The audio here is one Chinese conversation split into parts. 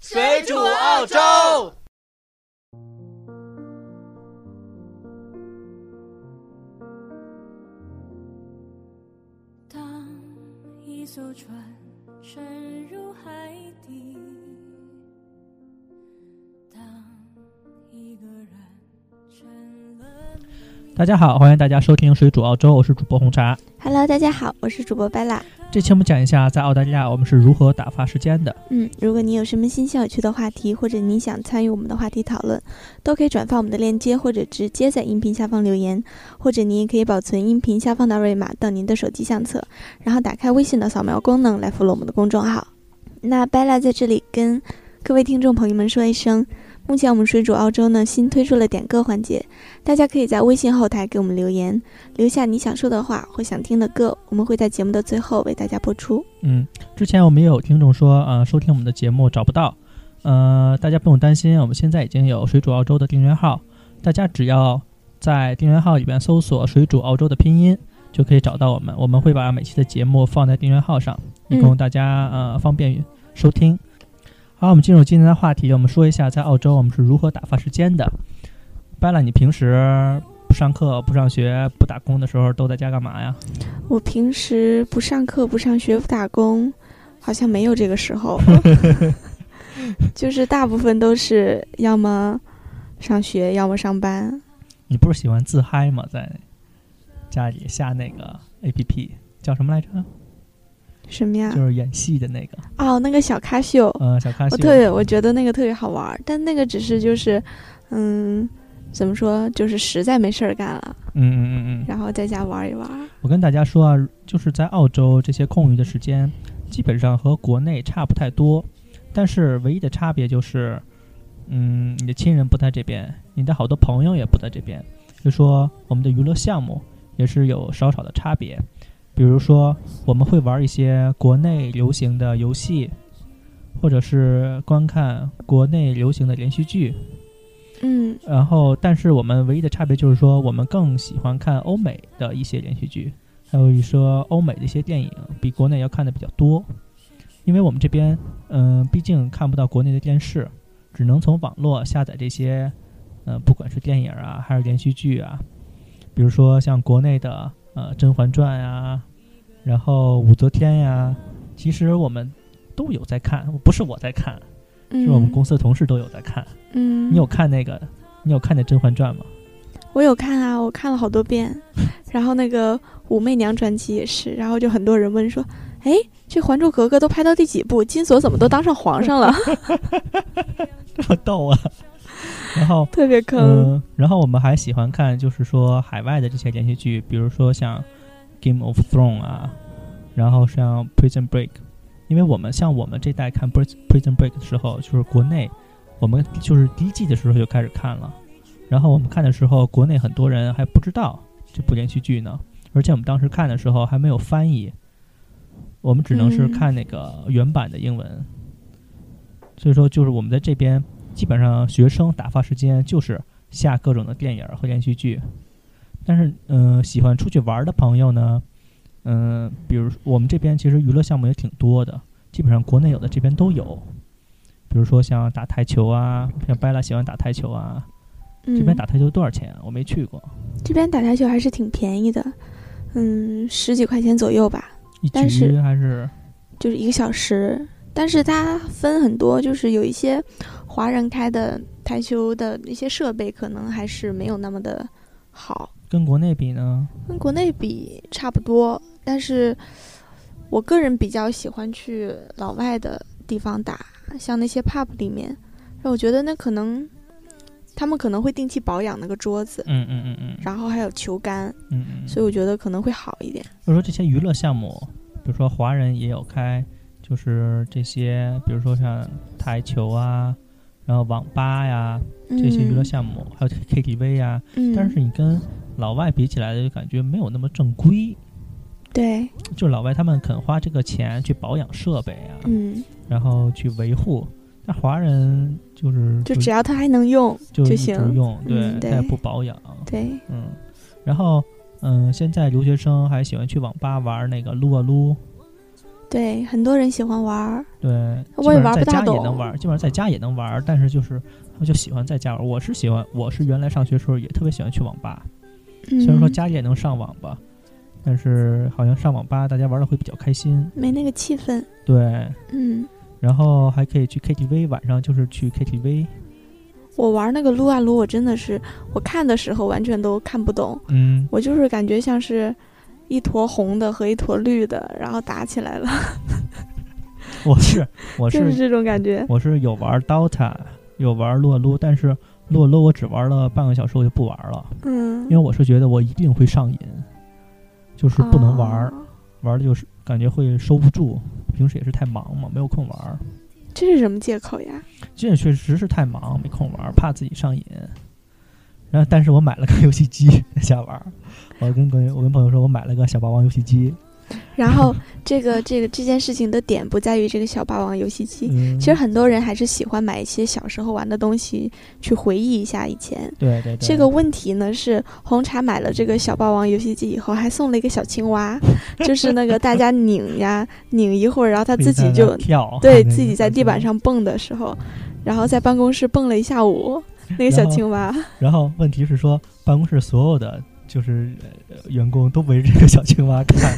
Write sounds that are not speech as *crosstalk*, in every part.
水煮澳洲。当一艘船沉入海底，当一个人沉入大家好，欢迎大家收听水煮澳洲，我是主播红茶。Hello，大家好，我是主播贝拉。这期我们讲一下在澳大利亚我们是如何打发时间的。嗯，如果你有什么新鲜有趣的话题，或者你想参与我们的话题讨论，都可以转发我们的链接，或者直接在音频下方留言，或者你也可以保存音频下方的二维码到您的手机相册，然后打开微信的扫描功能来 follow 我们的公众号。那贝拉在这里跟各位听众朋友们说一声，目前我们水煮澳洲呢新推出了点歌环节，大家可以在微信后台给我们留言，留下你想说的话或想听的歌，我们会在节目的最后为大家播出。嗯，之前我们也有听众说，呃，收听我们的节目找不到，呃，大家不用担心，我们现在已经有水煮澳洲的订阅号，大家只要在订阅号里边搜索“水煮澳洲”的拼音，就可以找到我们。我们会把每期的节目放在订阅号上，以供大家、呃方便收听。好，我们进入今天的话题，我们说一下在澳洲我们是如何打发时间的。拜了，你平时不上课、不上学、不打工的时候都在家干嘛呀？我平时不上课、不上学、不打工，好像没有这个时候，*laughs* 就是大部分都是要么上学，要么上班。你不是喜欢自嗨吗？在家里下那个 A P P 叫什么来着？什么呀？就是演戏的那个，哦，那个小咖秀，呃，小咖秀。我特别，我觉得那个特别好玩儿，但那个只是就是，嗯，怎么说，就是实在没事儿干了，嗯嗯嗯嗯。然后在家玩一玩。我跟大家说啊，就是在澳洲这些空余的时间，基本上和国内差不太多，但是唯一的差别就是，嗯，你的亲人不在这边，你的好多朋友也不在这边，就说我们的娱乐项目也是有少少的差别。比如说，我们会玩一些国内流行的游戏，或者是观看国内流行的连续剧。嗯然后，但是我们唯一的差别就是说，我们更喜欢看欧美的一些连续剧，还有一说欧美的一些电影，比国内要看的比较多。因为我们这边，嗯、毕竟看不到国内的电视，只能从网络下载这些，呃，不管是电影啊，还是连续剧啊，比如说像国内的呃《甄嬛传》呀，然后武则天呀，其实我们都有在看，不是我在看，嗯，是我们公司的同事都有在看。嗯，你有看那个？你有看那《甄嬛传》吗？我有看啊，我看了好多遍。*laughs* 然后那个《武媚娘传奇》也是，然后就很多人问说：“哎，这《还珠格格》都拍到第几部？金锁怎么都当上皇上了？” *laughs* 这么逗啊！然后，*laughs* 特别坑。嗯，然后我们还喜欢看，就是说海外的这些连续剧，比如说像《Game of Thrones》啊，然后像《Prison Break》，因为我们像我们这代看《Prison Prison Break》的时候，就是国内我们就是第一季的时候就开始看了，然后我们看的时候，国内很多人还不知道这部连续剧呢，而且我们当时看的时候还没有翻译，我们只能是嗯。看那个原版的英文，所以说就是我们在这边基本上学生打发时间就是下各种的电影儿和连续剧，但是嗯、呃喜欢出去玩儿的朋友呢，嗯、比如我们这边其实娱乐项目也挺多的，基本上国内有的这边都有，比如说像打台球啊，像贝拉喜欢打台球啊，这边嗯打台球多少钱啊？我没去过，这边打台球还是挺便宜的，嗯，十几块钱左右吧，一但是局还是？就是一个小时。但是它分很多，就是有一些华人开的台球的一些设备，可能还是没有那么的好，跟国内比呢？跟国内比差不多。但是我个人比较喜欢去老外的地方打，像那些 pub 里面，那我觉得那可能他们可能会定期保养那个桌子，嗯嗯嗯嗯然后还有球杆，嗯嗯，所以我觉得可能会好一点。比如说这些娱乐项目，比如说华人也有开，就是这些，比如说像台球啊，然后网吧呀这些娱乐项目，还有 KTV 呀，嗯，但是你跟老外比起来，就感觉没有那么正规。对，就是老外他们肯花这个钱去保养设备啊，嗯，然后去维护。那华人就是就只要他还能用就行。用，对他也不保养，对，嗯。然后，嗯，现在留学生还喜欢去网吧玩那个撸啊撸，对，很多人喜欢玩儿。对，我也玩不大懂能玩，基本上在家也能玩，但是就是他们就喜欢在家玩。我是喜欢，我是原来上学时候也特别喜欢去网吧，嗯，虽然说家里也能上网吧，但是好像上网吧大家玩的会比较开心。没那个气氛。对，嗯，然后还可以去 KTV，晚上就是去 KTV。我玩那个撸啊撸，我真的是我看的时候完全都看不懂，嗯，我就是感觉像是一坨红的和一坨绿的，然后打起来了，*laughs* 我是我就是是这种感觉。我是有玩 DOTA，有玩撸啊撸，但是撸啊撸我只玩了半个小时我就不玩了，嗯，因为我是觉得我一定会上瘾，就是不能玩玩的就是感觉会收不住。平时也是太忙嘛，没有空玩儿。这是什么借口呀？这确实是太忙，没空玩儿，怕自己上瘾。然后，但是我买了个游戏机在家玩儿。我跟跟我跟朋友说，我买了个小霸王游戏机。然后这个这个这件事情的点不在于这个小霸王游戏机，嗯，其实很多人还是喜欢买一些小时候玩的东西去回忆一下以前。对对对，这个问题呢是红茶买了这个小霸王游戏机以后，还送了一个小青蛙，*laughs* 就是那个大家拧呀拧一会儿，然后他可以在那自己就跳，对 *laughs* 自己在地板。上蹦的时候，然后在办公室蹦了一下午，那个小青蛙。然后问题是说，办公室所有的就是、呃、员工都围着这个小青蛙看。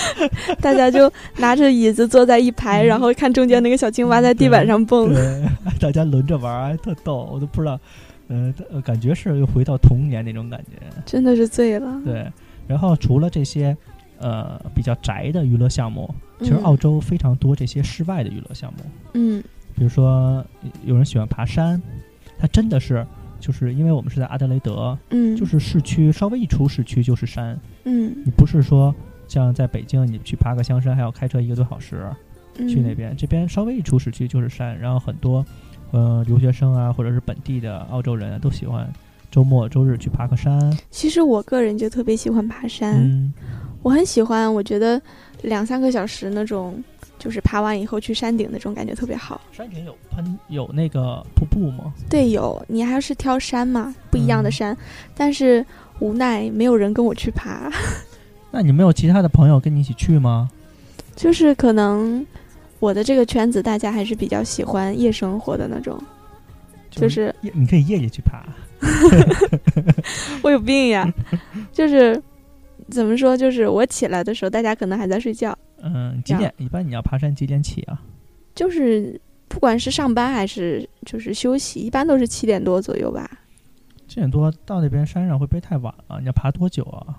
*laughs* 大家就拿着椅子坐在一排，嗯然后看中间那个小青蛙在地板上蹦。对，*laughs* 大家轮着玩儿，特逗，我都不知道，呃，呃感觉是又回到童年那种感觉。真的是醉了。对，然后除了这些，呃，比较宅的娱乐项目，其实嗯澳洲非常多这些室外的娱乐项目，嗯比如说有人喜欢爬山，它真的是。就是因为我们是在阿德雷德，嗯，就是市区，稍微一出市区就是山。嗯你不是说像在北京，你去爬个香山还要开车一个多小时，嗯去那边，这边稍微一出市区就是山，然后很多呃留学生啊，或者是本地的澳洲人啊，都喜欢周末周日去爬个山。其实我个人就特别喜欢爬山，嗯，我很喜欢，我觉得两三个小时那种，就是爬完以后去山顶那种感觉特别好。山顶有喷有那个瀑布吗？对，有你还是挑山嘛，不一样的嗯山，但是无奈没有人跟我去爬，*laughs* 那你没有其他的朋友跟你一起去吗？就是可能我的这个圈子大家还是比较喜欢夜生活的那种，就是，你可以夜里去爬。*laughs* *laughs* 我有病呀，就是怎么说，就是我起来的时候，大家可能还在睡觉，嗯，几点？一般你要爬山几点起啊？就是不管是上班还是就是休息，一般都是七点多左右吧。七点多到那边山上会不会太晚了？你要爬多久啊？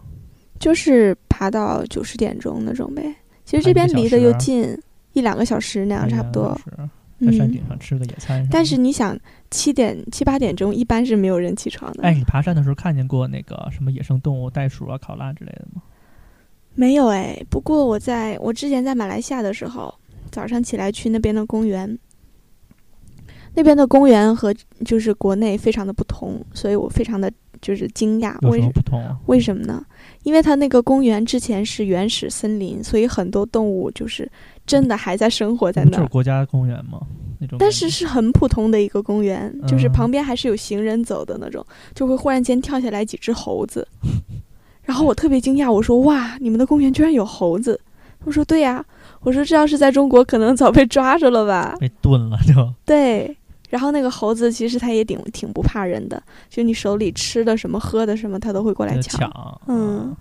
就是爬到九十点钟那种呗。其实这边离得又近，一两个小时那样差不多。是在山嗯，顶上吃个野餐什么的。但是你想，七点七八点钟一般是没有人起床的。哎，你爬山的时候看见过那个什么野生动物、袋鼠啊、考拉之类的吗？没有哎。不过我在我之前在马来西亚的时候，早上起来去那边的公园，那边的公园和就是国内非常的不同，所以我非常的就是惊讶。有为什么不同？啊为什么呢？因为它那个公园之前是原始森林，所以很多动物就是真的还在生活在那儿就是。国家公园吗？那种。但是是很普通的一个公园，就是嗯旁边还是有行人走的那种，就会忽然间跳下来几只猴子，*laughs* 然后我特别惊讶，我说：“哇，你们的公园居然有猴子！”他们说：“对呀。”我说：“这要是在中国，可能早被抓着了吧被炖了就。*laughs* ”对。然后那个猴子其实它也挺挺不怕人的，就你手里吃的什么、喝的什么，它都会过来抢。抢。嗯，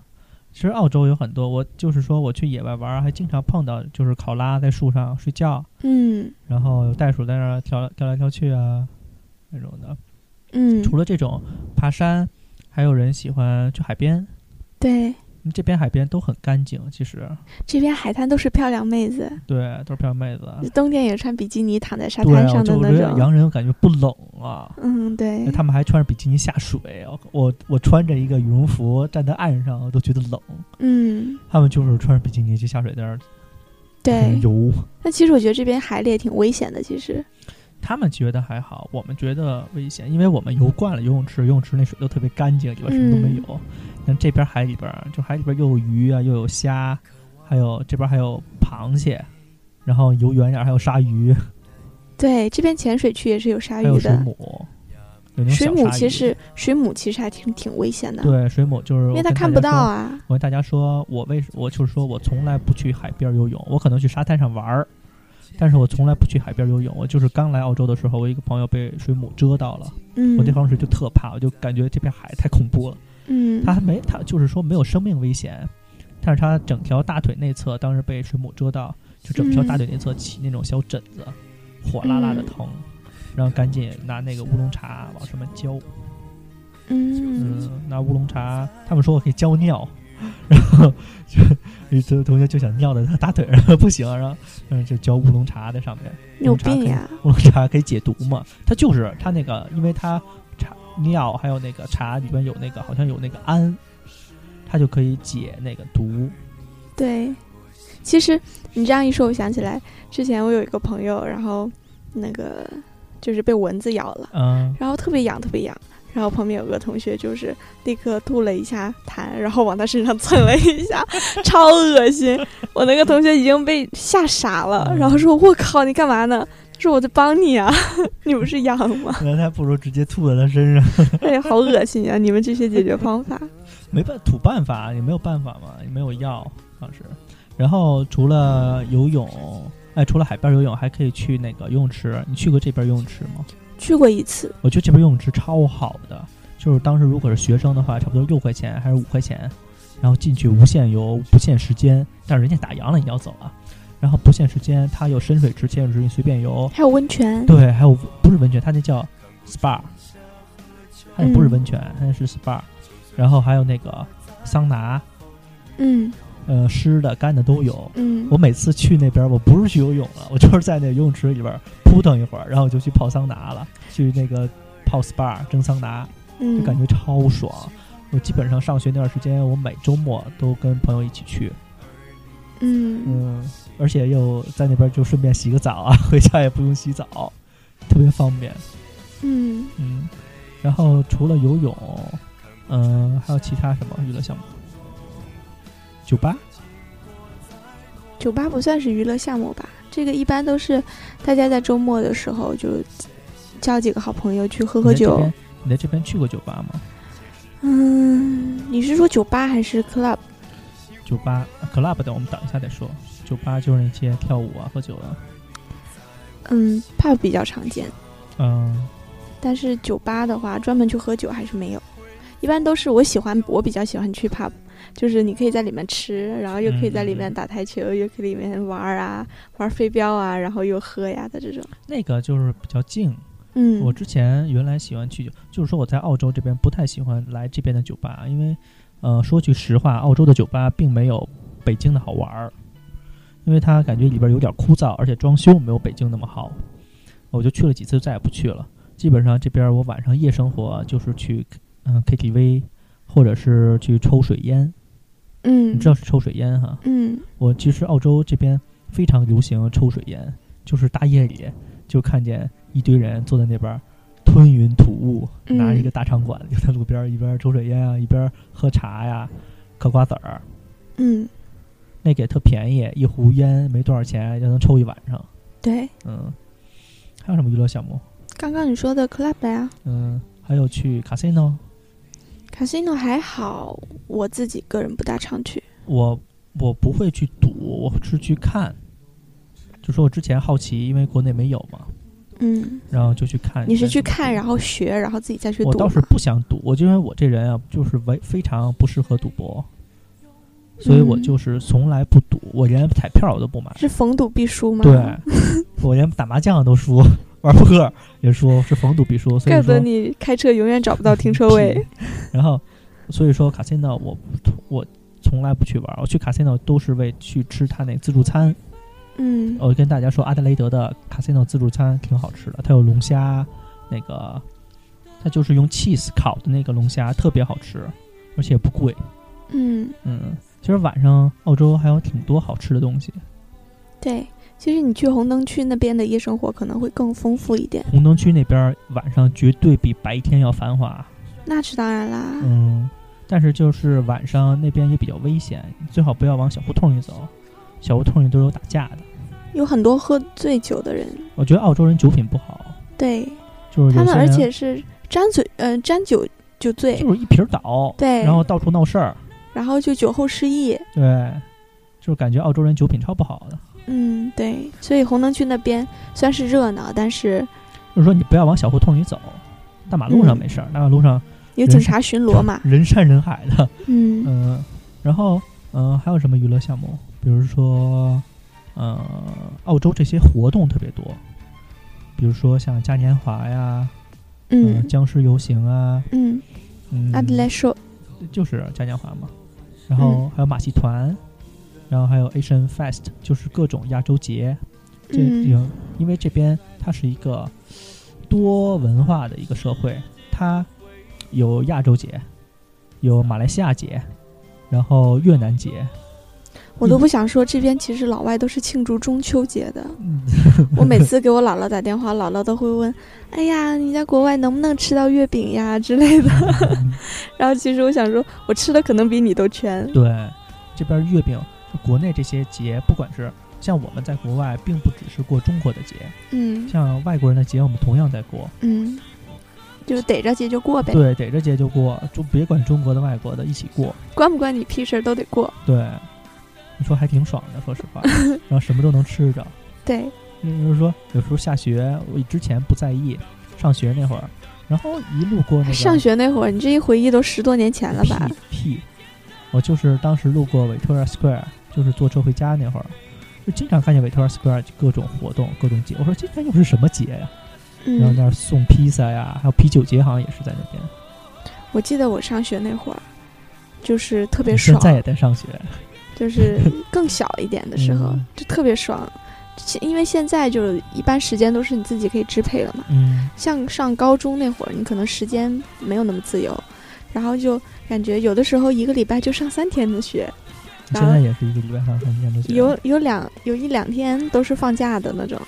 其实澳洲有很多，我就是说我去野外玩，还经常碰到就是考拉在树上睡觉，嗯然后有袋鼠在那儿跳跳来跳去啊，那种的。嗯，除了这种爬山，还有人喜欢去海边。对，这边海边都很干净，其实这边海滩都是漂亮妹子，对，都是漂亮妹子。冬天也穿比基尼躺在沙，滩上的那种。洋人我感觉不冷啊。嗯，对，他们还穿着比基尼下水，我我我穿着一个羽绒服站在岸上，我都觉得冷。嗯，他们就是穿着比基尼去下水在那儿对。游，那其实我觉得这边海里也挺危险的，其实。他们觉得还好，我们觉得危险，因为我们游惯了游泳池，游泳池那水都特别干净，里边什么都没有。像这边海里边，就海里边又有鱼啊，又有虾，还有这边还有螃蟹，然后游远点还有鲨鱼，*laughs* 对，这边浅水区也是有鲨鱼的水。母。有水母其实水母其实还挺挺危险的，对水母就是因为它看不到啊。我跟大家说，我为我就是说我从来不去海边游泳，我可能去沙滩上玩儿，但是我从来不去海边游泳。我就是刚来澳洲的时候，我一个朋友被水母蛰到了，嗯，我那当时就特怕，我就感觉这片海太恐怖了。嗯，它还没，它就是说没有生命危险，但是它整条大腿内侧当时被水母蛰到，就整条大腿内侧起那种小疹子，火辣辣的嗯疼，然后赶紧拿那个乌龙茶往上面浇。嗯嗯，拿乌龙茶，他们说我可以浇尿，然后就有同同学就想尿在他大腿上，*laughs* 不行，然后嗯就浇乌龙茶在上面。有病呀！乌龙茶可以解毒嘛？它就是它那个，因为它茶尿还有那个茶里边有那个好像有那个氨，它就可以解那个毒。对，其实你这样一说，我想起来之前我有一个朋友，然后那个就是被蚊子咬了，嗯，然后特别痒，特别痒。然后旁边有个同学就是立刻吐了一下痰，然后往他身上蹭了一下，*laughs* 超恶心。我那个同学已经被吓傻了，嗯然后说：“我靠，你干嘛呢？”他说：“我在帮你啊，*laughs* 你不是痒吗 *laughs* 那还不如直接吐在他身上，？” *laughs* 哎，好恶心啊！你们这些解决方法，没办土办法也没有办法嘛，也没有药当时。然后除了游泳，哎，除了海边游泳，还可以去那个游泳池。你去过这边游泳池吗？去过一次，我觉得这边游泳池超好的，就是当时如果是学生的话，差不多六块钱还是五块钱，然后进去无限游、不限时间，但是人家打烊了你要走啊。然后不限时间，它有深水池、浅水池，你随便游。还有温泉。对，还有不是温泉，它那叫 SPA，它那不是嗯温泉，它那是 SPA。然后还有那个桑拿，嗯呃，湿的、干的都有。嗯，我每次去那边，我不是去游泳了，我就是在那游泳池里边扑腾一会儿，然后就去泡桑拿了，去那个泡 SPA 蒸桑拿，就嗯感觉超爽。我基本上上学那段时间，我每周末都跟朋友一起去，嗯嗯，而且又在那边就顺便洗个澡啊，*laughs* 回家也不用洗澡，特别方便。嗯，嗯，然后除了游泳，嗯、还有其他什么娱乐项目？酒吧？酒吧不算是娱乐项目吧？这个一般都是大家在周末的时候就交几个好朋友去喝喝酒。你在这边，在这边去过酒吧吗？嗯，你是说酒吧还是 club？酒吧、啊 club 的，我们等一下再说。酒吧就是那些跳舞啊、喝酒啊。嗯，pub 比较常见，嗯，但是酒吧的话，专门去喝酒还是没有。一般都是我喜欢，我比较喜欢去 pub，就是你可以在里面吃，然后又可以在里面打台球，又可以里面玩儿啊，玩飞镖啊，然后又喝呀的这种。那个就是比较静。嗯，我之前原来喜欢去酒，就是说我在澳洲这边不太喜欢来这边的酒吧，因为，呃，说句实话，澳洲的酒吧并没有北京的好玩儿，因为它感觉里边有点枯燥，而且装修没有北京那么好。我就去了几次，再也不去了。基本上这边我晚上夜生活就是去嗯、KTV，或者是去抽水烟。嗯，你知道是抽水烟哈？嗯我其实澳洲这边非常流行抽水烟，就是大夜里就看见一堆人坐在那边吞云吐雾，嗯拿着一个大长管就在路边一边抽水烟啊，一边喝茶呀，嗑瓜子儿，嗯，那个也特便宜，一壶烟没多少钱就能抽一晚上。对，嗯，还有什么娱乐项目？刚刚你说的 club 呀嗯，还有去 casino。，casino 还好，我自己个人不大常去。我我不会去赌，我是去看。就说我之前好奇，因为国内没有嘛，嗯，然后就去看。你是去看，然后学，然后自己再去赌我倒是不想赌，我就因为我这人啊，就是为非常不适合赌博，所以我嗯就是从来不赌，我连彩票我都不买。是逢赌必输吗？对，*laughs* 我连打麻将都输，玩扑克也输，是逢赌必输。所以说怪不得，你开车永远找不到停车位。*laughs* *laughs* 然后所以说卡西诺我不我从来不去玩，我去卡西诺都是为去吃他那自助餐。嗯我跟大家说，阿德雷德的卡西诺自助餐挺好吃的，它有龙虾，那个它就是用 cheese 烤的那个龙虾，特别好吃，而且不贵。嗯，嗯，其实晚上澳洲还有挺多好吃的东西。对。其实你去红灯区那边的夜生活可能会更丰富一点，红灯区那边晚上绝对比白天要繁华。那是当然啦。嗯，但是就是晚上那边也比较危险，最好不要往小胡同里走，小胡同里都有打架的。有很多喝醉酒的人，我觉得澳洲人酒品不好，对就是他们，而且是沾嘴，嗯、沾酒就醉，就是一瓶倒，对，然后到处闹事儿，然后就酒后失忆，对，就是感觉澳洲人酒品超不好的。嗯，对，所以红灯区那边虽然是热闹，但是就是说你不要往小胡同里走，大马路上嗯没事儿，大马路上有警察巡逻嘛，人山人海的，嗯。嗯、然后嗯、呃还有什么娱乐项目？比如说，呃，澳洲这些活动特别多，比如说像嘉年华呀，嗯、嗯僵尸游行啊，嗯，嗯，阿德莱说，就是嘉年华嘛，然后还有马戏团，然后还有 Asian Fest，就是各种亚洲节。这嗯有因为这边它是一个多文化的一个社会，它有亚洲节，有马来西亚节，然后越南节。我都不想说，这边其实老外都是庆祝中秋节的。*laughs* 嗯我每次给我姥姥打电话，姥姥都会问：“哎呀，你在国外能不能吃到月饼呀之类的？” *laughs* 然后其实我想说，我吃的可能比你都全。对，这边月饼，就国内这些节，不管是像我们在国外，并不只是过中国的节，嗯像外国人的节，我们同样在过。嗯，就逮着节就过呗，对，逮着节就过，就别管中国的、外国的，一起过。关不关你屁事儿都得过。对，你说还挺爽的，说实话，*laughs* 然后什么都能吃着。对，嗯，就是说有时候下学，我之前不在意，上学那会儿，然后一路过那个上学那会儿，你这一回忆都十多年前了吧？屁屁，我就是当时路过 Victoria Square，就是坐车回家那会儿，就经常看见 Victoria Square 各种活动、各种节。我说今天又是什么节呀？然后嗯，那儿送披萨呀，还有啤酒节，好像也是在那边。我记得我上学那会儿，就是特别爽现爽，在也在上学，就是更小一点的时候，嗯就特别爽。因为现在就是一般时间都是你自己可以支配了嘛，嗯，像上高中那会儿，你可能时间没有那么自由，然后就感觉有的时候一个礼拜就上三天的学，现在也是一个礼拜上三天的学。有有两有一两天都是放假的那种，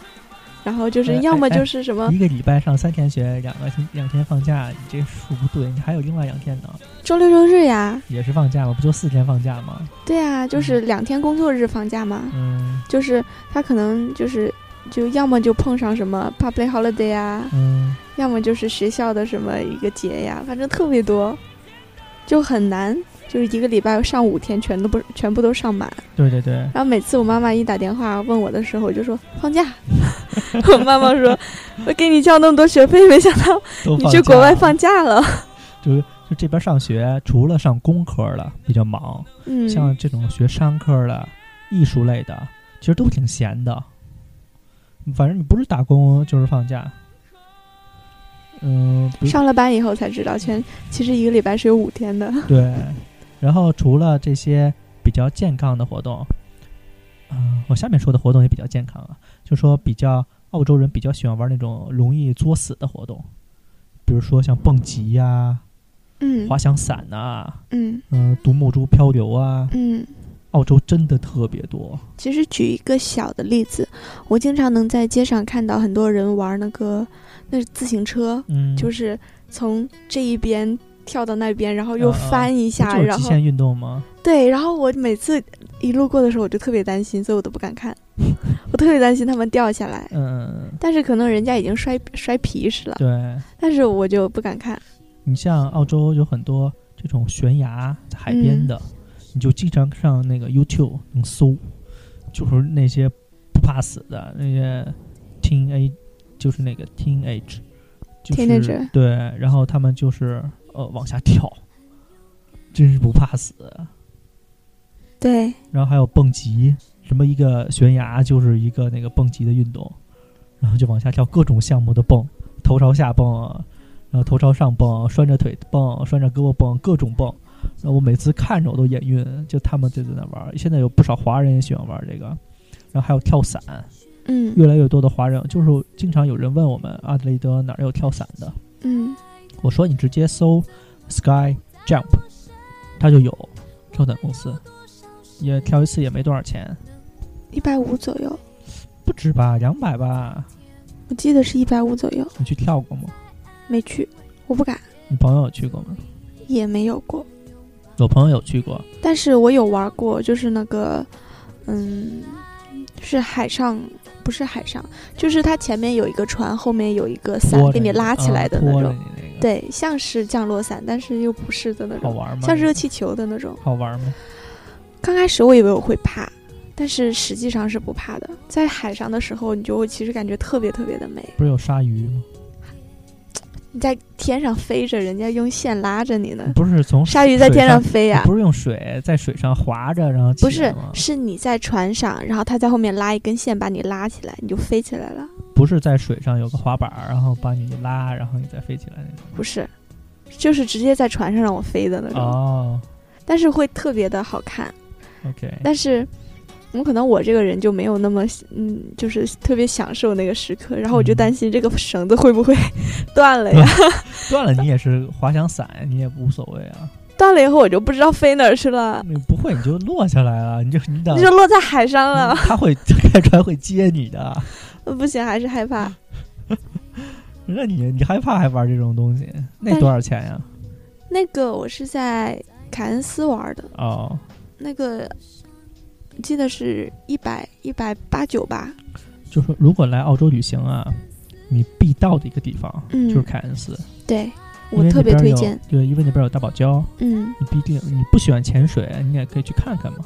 然后就是哎要么哎就是什么一个礼拜上三天学，两个星两天放假，你这数不对，你还有另外两天呢，周六周日呀，也是放假吗？不就四天放假吗？对啊，就是两天工作日放假嘛，嗯就是他可能就是就要么就碰上什么 public holiday 啊，嗯，要么就是学校的什么一个节呀，反正特别多，就很难，就是一个礼拜上五天，全都不全部都上满。对对对，然后每次我妈妈一打电话问我的时候，我就说放假。*laughs* 我妈妈说：“我给你交那么多学费，没想到你去国外放假了。*laughs* 就就这边上学，除了上工科的比较忙，”嗯，像这种学商科的、艺术类的，其实都挺闲的。反正你不是打工就是放假。嗯，上了班以后才知道，全其实一个礼拜是有五天的。*laughs* 对，然后除了这些比较健康的活动，嗯、我下面说的活动也比较健康啊，就说比较澳洲人比较喜欢玩那种容易作死的活动，比如说像蹦极呀、嗯滑翔伞呐、嗯嗯、独木舟漂流啊，嗯。澳洲真的特别多。其实举一个小的例子，我经常能在街上看到很多人玩那个那是自行车，嗯，就是从这一边跳到那边，然后又翻一下，然后极限运动吗？对，然后我每次一路过的时候，我就特别担心，所以我都不敢看，*laughs* 我特别担心他们掉下来。嗯，但是可能人家已经摔摔皮实了，对。但是我就不敢看。你像澳洲有很多这种悬崖在海边的，你就经常上那个 YouTube 能搜，就是那些不怕死的那些 teen a 就是那个 teenage，就是 Teenager 对，然后他们就是呃往下跳，真是不怕死。对，然后还有蹦极，什么一个悬崖就是一个那个蹦极的运动，然后就往下跳各种项目的蹦，头朝下蹦，然后头朝上蹦，拴着腿蹦，拴着胳膊蹦，各种蹦。然后我每次看着我都眼晕，就他们就在那玩。现在有不少华人也喜欢玩这个，然后还有跳伞，嗯越来越多的华人，就是经常有人问我们阿德雷德哪儿有跳伞的，嗯，我说你直接搜 Sky Jump，它就有跳伞公司，也跳一次也没多少钱。一百五左右，不止吧，两百吧？我记得是一百五左右，你去跳过吗？没去，我不敢，你朋友有去过吗？也没有过。我朋友有去过，但是我有玩过，就是那个，嗯，是海上，不是海上，就是它前面有一个船，后面有一个伞给你拉起来的啊那种。对，像是降落伞，但是又不是的那种，好玩吗？像热气球的那种。好玩吗？刚开始我以为我会怕，但是实际上是不怕的。在海上的时候，你就会其实感觉特别特别的美。不是有鲨鱼吗？你在天上飞着，人家用线拉着你呢。不是从鲨鱼在天上水飞呀、你不是用水在水上划着，然后起不是吗，是你在船上，然后他在后面拉一根线把你拉起来，你就飞起来了。不是在水上有个滑板儿，然后把你一拉，然后你再飞起来那种。不是，就是直接在船上让我飞的那种。哦但是会特别的好看。，OK，但是，我可能我这个人就没有那么嗯，就是特别享受那个时刻，然后我就嗯担心这个绳子会不会断了呀？*laughs* 断了你也是滑翔伞，你也无所谓啊。断了以后我就不知道飞哪儿去了，你不会你就落下来了，你就你等你就落在海上了。他会 *laughs* 开船会接你的。不行，还是害怕。*laughs* 那你你害怕还玩这种东西？那多少钱呀？那个我是在凯恩斯玩的，哦，那个记得是一百一百八九吧。就是如果来澳洲旅行啊，你必到的一个地方嗯就是凯恩斯，对我特别推荐。对，因为那边有大堡礁，嗯，你必定你不喜欢潜水，你也可以去看看嘛。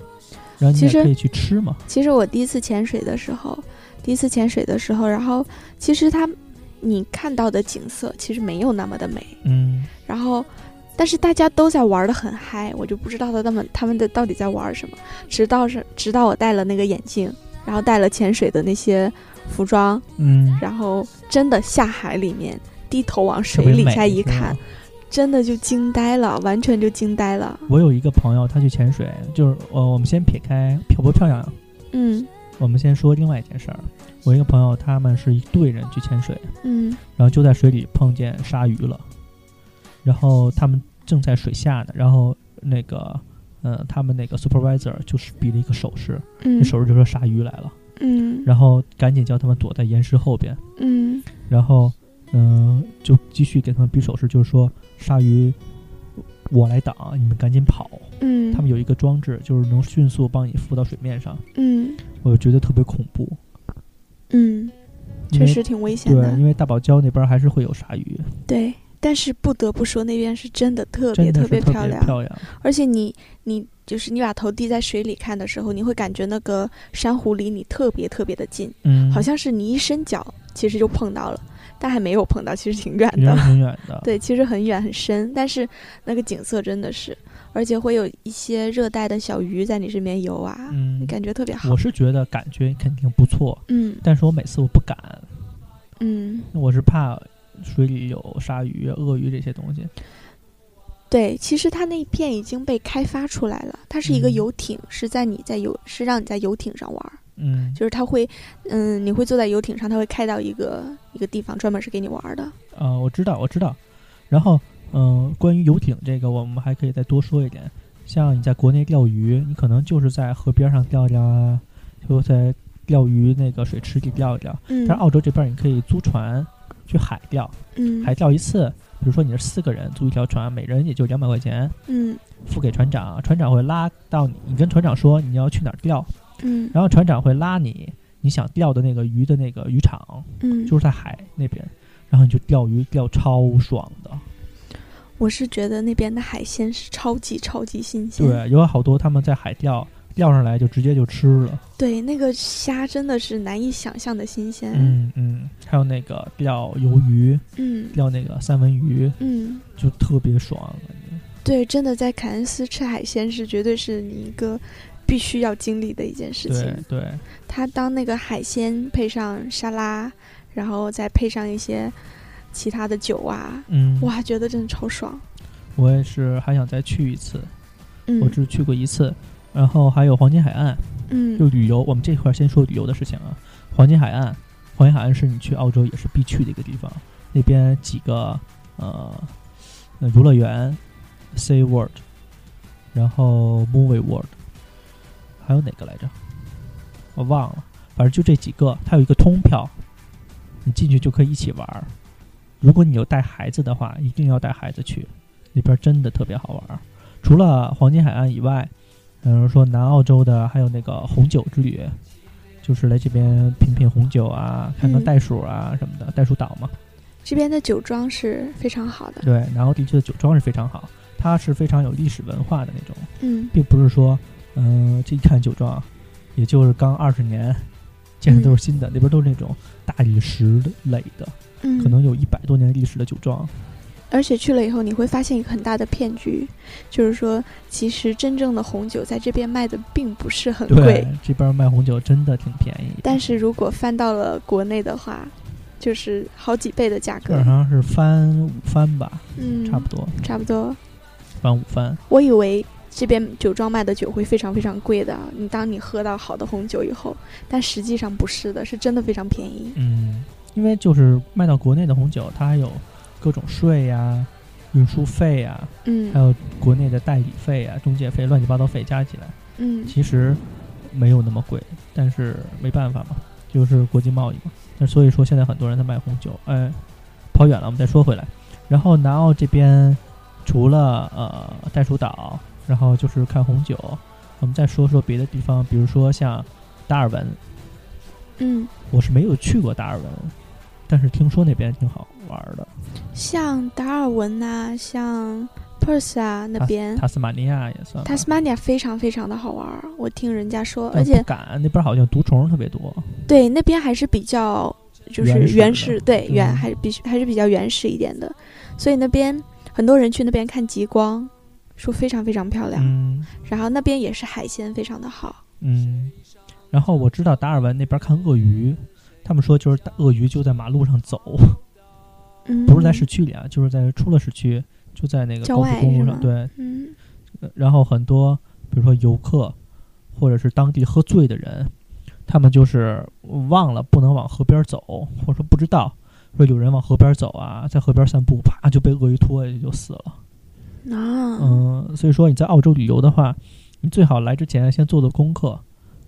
然后你也可以去吃嘛。其实我第一次潜水的时候，第一次潜水的时候，然后其实它你看到的景色其实没有那么的美，嗯，然后。但是大家都在玩的很嗨，我就不知道他们他们的到底在玩什么。直到是直到我戴了那个眼镜，然后戴了潜水的那些服装，嗯，然后真的下海里面低头往水里下一看，真的就惊呆了，完全就惊呆了。我有一个朋友，他去潜水，就是呃，我们先撇开漂不漂亮，嗯我们先说另外一件事儿。我一个朋友，他们是一队人去潜水，嗯。然后就在水里碰见鲨鱼了，然后他们正在水下呢，然后那个，呃，他们那个 supervisor 就是比了一个手势，嗯。那手势就说鲨鱼来了，嗯。然后赶紧叫他们躲在岩石后边，嗯。然后，嗯、就继续给他们比手势，就是说鲨鱼，我来挡，你们赶紧跑。嗯，他们有一个装置，就是能迅速帮你浮到水面上，嗯我就觉得特别恐怖。嗯，确实挺危险对，的因。为大堡礁那边还是会有鲨鱼，对，但是不得不说那边是真的特别特别漂亮，漂亮。而且你你就是你把头低在水里看的时候，你会感觉那个珊瑚离你特别特别的近，嗯，好像是你一伸脚其实就碰到了，但还没有碰到，其实挺远离的。挺远的。*laughs* 对，其实很远很深，但是那个景色真的是，而且会有一些热带的小鱼在你身边游啊，嗯，感觉特别好我。是觉得感觉肯定不错，嗯但是我每次我不敢，嗯，我是怕水里有鲨鱼、鳄鱼这些东西。对，其实它那一片已经被开发出来了，它是一个嗯游艇，是在你在游，是让你在游艇上玩儿，嗯，就是它会，嗯，你会坐在游艇上，它会开到一个一个地方，专门是给你玩儿的。呃，我知道，我知道。然后，嗯、关于游艇这个，我们还可以再多说一点。像你在国内钓鱼，你可能就是在河边上钓一钓啊，就在钓鱼那个水池里钓一钓。嗯但是澳洲这边你可以租船去海钓，嗯海钓一次，比如说你是四个人租一条船，每人也就两百块钱，嗯付给船长，船长会拉到你，你跟船长说你要去哪儿钓，嗯然后船长会拉你你想钓的那个鱼的那个渔场，嗯，就是在海那边，然后你就钓鱼，钓超爽的。我是觉得那边的海鲜是超级超级新鲜。对，有好多他们在海钓，钓上来就直接就吃了。对，那个虾真的是难以想象的新鲜。嗯嗯，还有那个钓鱿鱼，嗯钓那个三文鱼，嗯，就特别爽。感觉对，真的在凯恩斯吃海鲜是绝对是你一个必须要经历的一件事情。对，他当那个海鲜配上沙拉，然后再配上一些其他的酒啊，嗯，哇，觉得真的超爽。我也是还想再去一次，嗯我只去过一次。然后还有黄金海岸，嗯就旅游。我们这块儿先说旅游的事情啊。黄金海岸，黄金海岸是你去澳洲也是必去的一个地方。那边几个呃呃游乐园，Sea World，然后 Movie World，还有哪个来着？我忘了，反正就这几个。它有一个通票，你进去就可以一起玩儿。如果你有带孩子的话，一定要带孩子去，那边真的特别好玩儿。除了黄金海岸以外，比如说南澳洲的，还有那个红酒之旅，就是来这边品品红酒啊，看看嗯袋鼠啊什么的，袋鼠岛嘛。这边的酒庄是非常好的。对，南澳地区的酒庄是非常好，它是非常有历史文化的那种，嗯并不是说，嗯、这一看酒庄，也就是刚二十年，建的都是新的，那边都是那种大理石垒的，嗯，可能有一百多年历史的酒庄。而且去了以后，你会发现一个很大的骗局，就是说，其实真正的红酒在这边卖的并不是很贵，，这边卖红酒真的挺便宜，但是如果翻到了国内的话，就是好几倍的价格基本。上是翻五番吧，嗯，差不多差不多。翻五番。我以为这边酒庄卖的酒会非常非常贵的，你当你喝到好的红酒以后，但实际上不是的，是真的非常便宜。嗯，因为就是卖到国内的红酒，它还有各种税呀、运输费呀，嗯还有国内的代理费啊、中介费、乱七八糟费加起来，嗯其实没有那么贵，但是没办法嘛，就是国际贸易嘛。那所以说现在很多人在卖红酒，哎，跑远了，我们再说回来。然后南澳这边除了呃袋鼠岛，然后就是看红酒，我们再说说别的地方，比如说像达尔文，嗯，我是没有去过达尔文，但是听说那边挺好玩的。像达尔文呐、像 Perth 啊那边，塔斯马尼亚也算吧，塔斯马尼亚非常非常的好玩儿，我听人家说，而且敢那边好像毒虫特别多。对那边还是比较就是原始对嗯原还是必须还是比较原始一点的，所以那边很多人去那边看极光，说非常非常漂亮。嗯。然后那边也是海鲜非常的好，嗯，然后我知道达尔文那边看鳄鱼，他们说就是大鳄鱼就在马路上走，嗯，不是在市区里啊，就是在出了市区，就在那个高速公路上。对，嗯呃然后很多比如说游客或者是当地喝醉的人，他们就是忘了不能往河边走，或者说不知道说有人往河边走啊，在河边散步，啪就被鳄鱼拖下去就死了。啊，嗯，所以说你在澳洲旅游的话，你最好来之前先做做功课，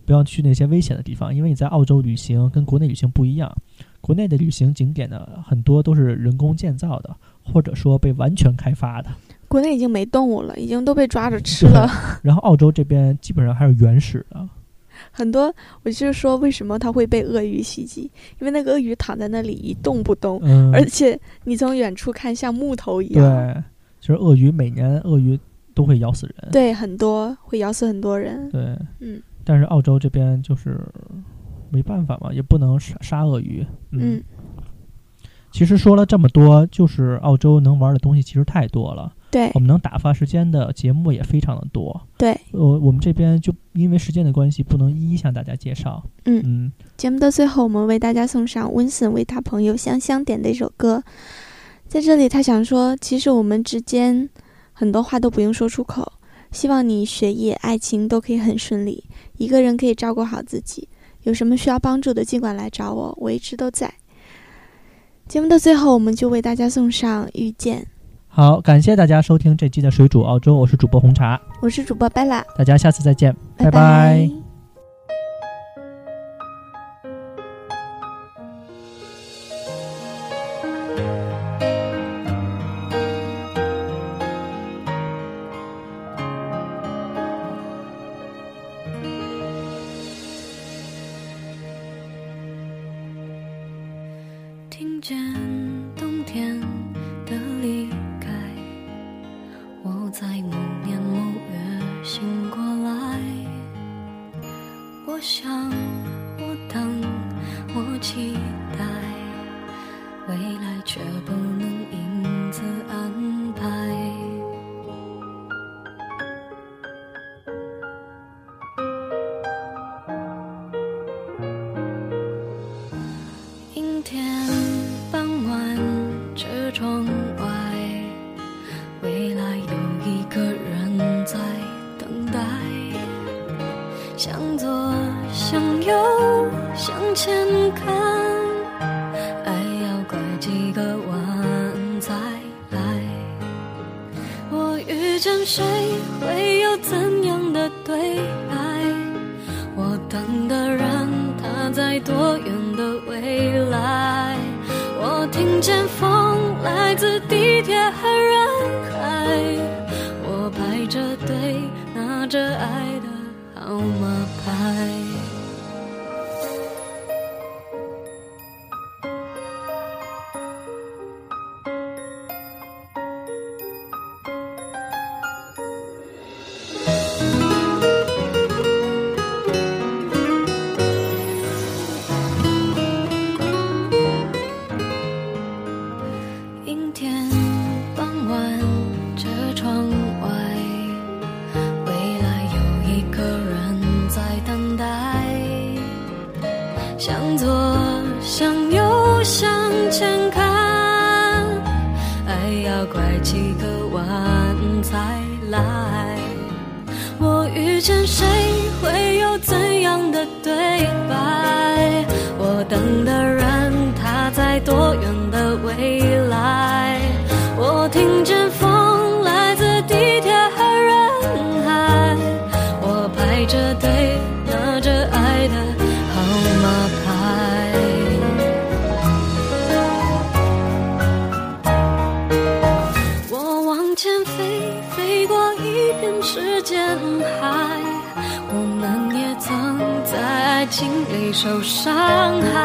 不要去那些危险的地方，因为你在澳洲旅行跟国内旅行不一样。国内的旅行景点呢，很多都是人工建造的，或者说被完全开发的。国内已经没动物了，已经都被抓着吃了。*laughs* 然后澳洲这边基本上还是原始的，很多，我就是说，为什么它会被鳄鱼袭击？因为那个鳄鱼躺在那里一动不动，嗯，而且你从远处看像木头一样。对，其实鳄鱼每年鳄鱼都会咬死人，对，很多会咬死很多人。对，嗯但是澳洲这边就是没办法嘛，也不能杀杀鳄鱼，嗯，其实说了这么多，就是澳洲能玩的东西其实太多了，对我们能打发时间的节目也非常的多。对，呃，我们这边就因为时间的关系，不能一一向大家介绍。嗯嗯，节目的最后，我们为大家送上温森为他朋友香香点的一首歌。在这里，他想说，其实我们之间很多话都不用说出口。希望你学业、爱情都可以很顺利，一个人可以照顾好自己。有什么需要帮助的，尽管来找我，我一直都在。节目的最后，我们就为大家送上《遇见》。好，感谢大家收听这期的水煮澳洲，我是主播红茶，我是主播贝拉，大家下次再见，拜拜听我想，我等，我期着爱的号码牌。受伤害。